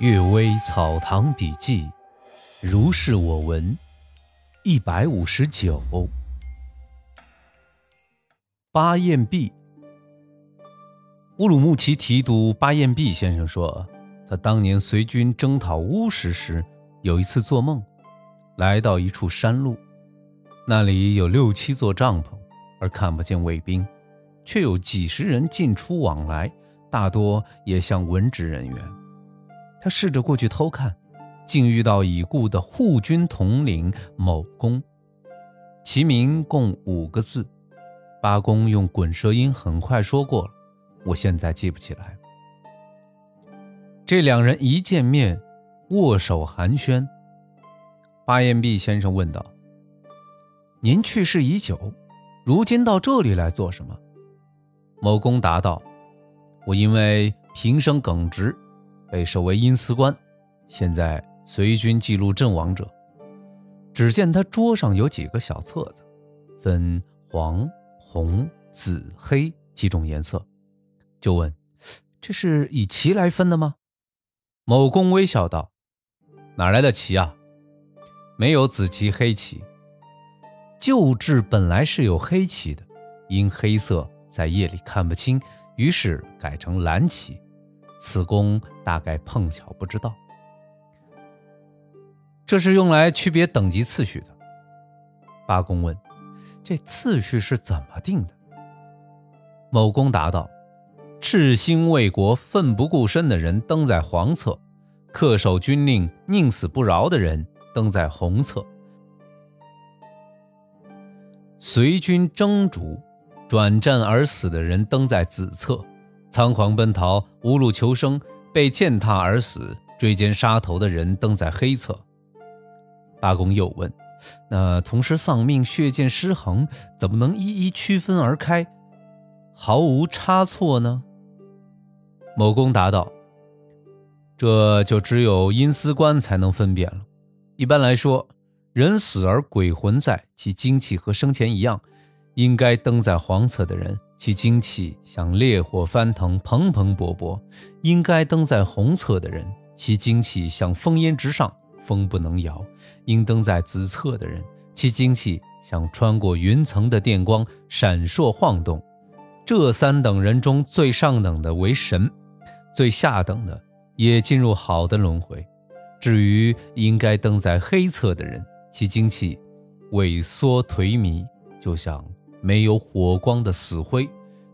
《岳微草堂笔记》，如是我闻，一百五十九。巴彦弼，乌鲁木齐提督巴彦弼先生说，他当年随军征讨乌石时，有一次做梦，来到一处山路，那里有六七座帐篷，而看不见卫兵，却有几十人进出往来，大多也像文职人员。他试着过去偷看，竟遇到已故的护军统领某公，其名共五个字。八公用滚舌音很快说过了，我现在记不起来。这两人一见面，握手寒暄。巴彦弼先生问道：“您去世已久，如今到这里来做什么？”某公答道：“我因为平生耿直。”被授为阴司官，现在随军记录阵亡者。只见他桌上有几个小册子，分黄、红、紫、黑几种颜色，就问：“这是以旗来分的吗？”某公微笑道：“哪来的旗啊？没有紫旗黑旗。旧制本来是有黑旗的，因黑色在夜里看不清，于是改成蓝旗。”此公大概碰巧不知道，这是用来区别等级次序的。八公问：“这次序是怎么定的？”某公答道：“赤心为国、奋不顾身的人登在黄册，恪守军令、宁死不饶的人登在红册，随军征逐、转战而死的人登在紫册。”仓皇奔逃、无路求生、被践踏而死、追奸杀头的人登在黑册。八公又问：“那同时丧命、血溅尸横，怎么能一一区分而开，毫无差错呢？”某公答道：“这就只有阴司官才能分辨了。一般来说，人死而鬼魂在，其精气和生前一样，应该登在黄册的人。”其精气像烈火翻腾，蓬蓬勃勃；应该登在红侧的人，其精气像烽烟直上，风不能摇；应登在紫侧的人，其精气像穿过云层的电光，闪烁晃动。这三等人中最上等的为神，最下等的也进入好的轮回。至于应该登在黑侧的人，其精气萎缩颓靡，就像。没有火光的死灰，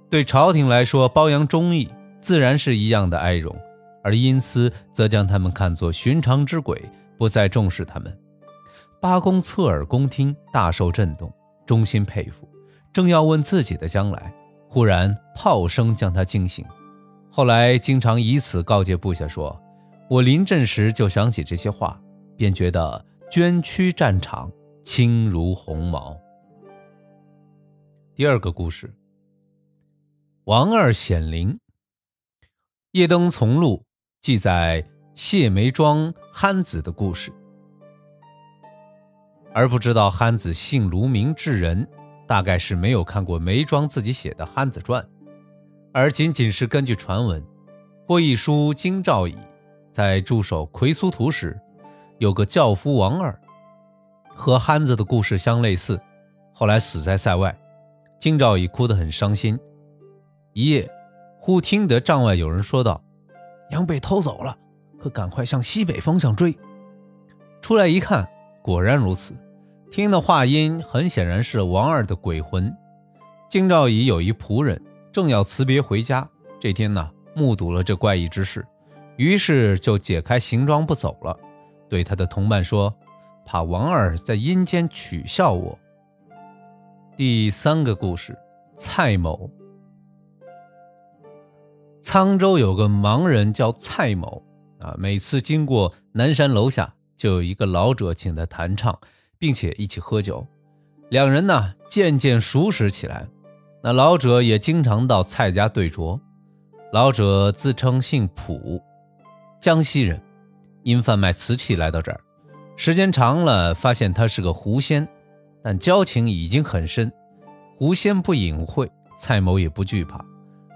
对朝廷来说，褒扬忠义自然是一样的哀荣；而阴司则将他们看作寻常之鬼，不再重视他们。八公侧耳恭听，大受震动，衷心佩服。正要问自己的将来，忽然炮声将他惊醒。后来经常以此告诫部下说：“我临阵时就想起这些话，便觉得捐躯战场，轻如鸿毛。”第二个故事，王二显灵。夜灯从录记载谢梅庄憨子的故事，而不知道憨子姓卢名智人，大概是没有看过梅庄自己写的《憨子传》，而仅仅是根据传闻，或一书京兆乙在驻守奎苏图时，有个教夫王二，和憨子的故事相类似，后来死在塞外。京兆乙哭得很伤心。一夜，忽听得帐外有人说道：“羊被偷走了，可赶快向西北方向追。”出来一看，果然如此。听的话音，很显然是王二的鬼魂。京兆乙有一仆人，正要辞别回家，这天呢，目睹了这怪异之事，于是就解开行装不走了，对他的同伴说：“怕王二在阴间取笑我。”第三个故事，蔡某。沧州有个盲人叫蔡某啊，每次经过南山楼下，就有一个老者请他弹唱，并且一起喝酒。两人呢渐渐熟识起来。那老者也经常到蔡家对酌。老者自称姓卜，江西人，因贩卖瓷器来到这儿，时间长了，发现他是个狐仙。但交情已经很深，狐仙不隐晦，蔡某也不惧怕。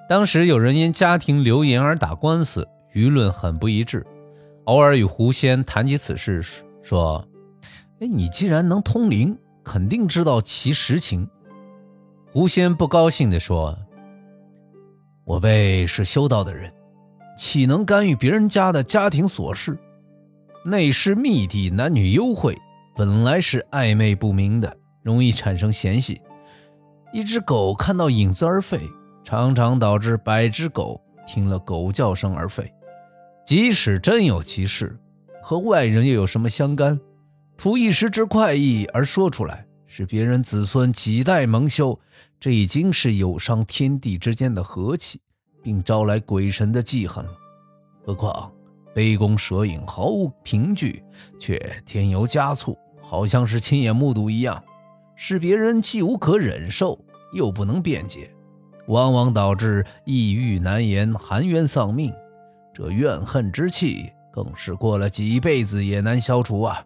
当时有人因家庭流言而打官司，舆论很不一致。偶尔与狐仙谈起此事，说：“哎，你既然能通灵，肯定知道其实情。”狐仙不高兴地说：“我辈是修道的人，岂能干预别人家的家庭琐事？内室密地，男女幽会，本来是暧昧不明的，容易产生嫌隙。一只狗看到影子而吠，常常导致百只狗听了狗叫声而吠。即使真有其事，和外人又有什么相干？图一时之快意而说出来，使别人子孙几代蒙羞，这已经是有伤天地之间的和气，并招来鬼神的记恨了。何况杯弓蛇影，毫无凭据，却添油加醋，好像是亲眼目睹一样，使别人既无可忍受，又不能辩解，往往导致抑郁难言，含冤丧命。这怨恨之气，更是过了几辈子也难消除啊！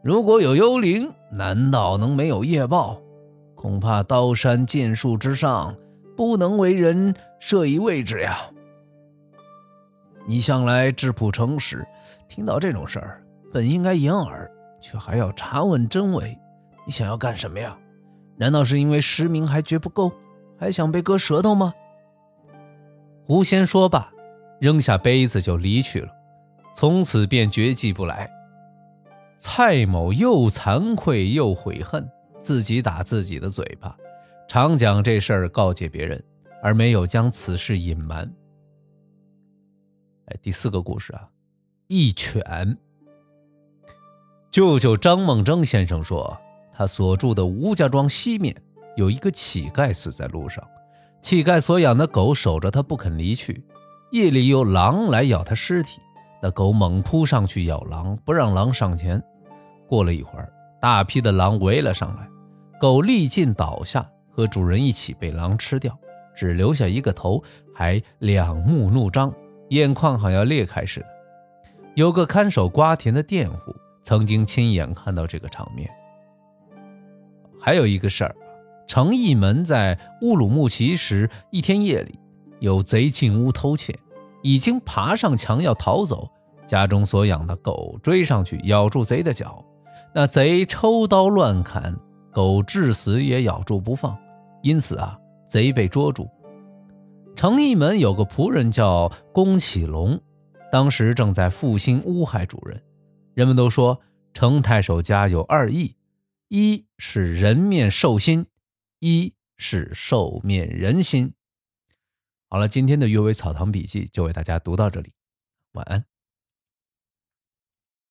如果有幽灵，难道能没有业报？恐怕刀山剑树之上，不能为人设一位置呀！你向来质朴诚实，听到这种事儿，本应该掩耳，却还要查问真伪。你想要干什么呀？难道是因为实名还觉不够，还想被割舌头吗？狐仙说罢。扔下杯子就离去了，从此便绝迹不来。蔡某又惭愧又悔恨，自己打自己的嘴巴，常讲这事儿告诫别人，而没有将此事隐瞒。哎，第四个故事啊，一犬。舅舅张梦征先生说，他所住的吴家庄西面有一个乞丐死在路上，乞丐所养的狗守着他不肯离去。夜里有狼来咬他尸体，那狗猛扑上去咬狼，不让狼上前。过了一会儿，大批的狼围了上来，狗力尽倒下，和主人一起被狼吃掉，只留下一个头，还两目怒张，眼眶好像要裂开似的。有个看守瓜田的佃户曾经亲眼看到这个场面。还有一个事儿，程义门在乌鲁木齐时，一天夜里。有贼进屋偷窃，已经爬上墙要逃走，家中所养的狗追上去咬住贼的脚，那贼抽刀乱砍，狗至死也咬住不放，因此啊，贼被捉住。程义门有个仆人叫宫启龙，当时正在复兴乌海主人。人们都说程太守家有二义，一是人面兽心，一是兽面人心。好了，今天的《阅微草堂笔记》就为大家读到这里，晚安。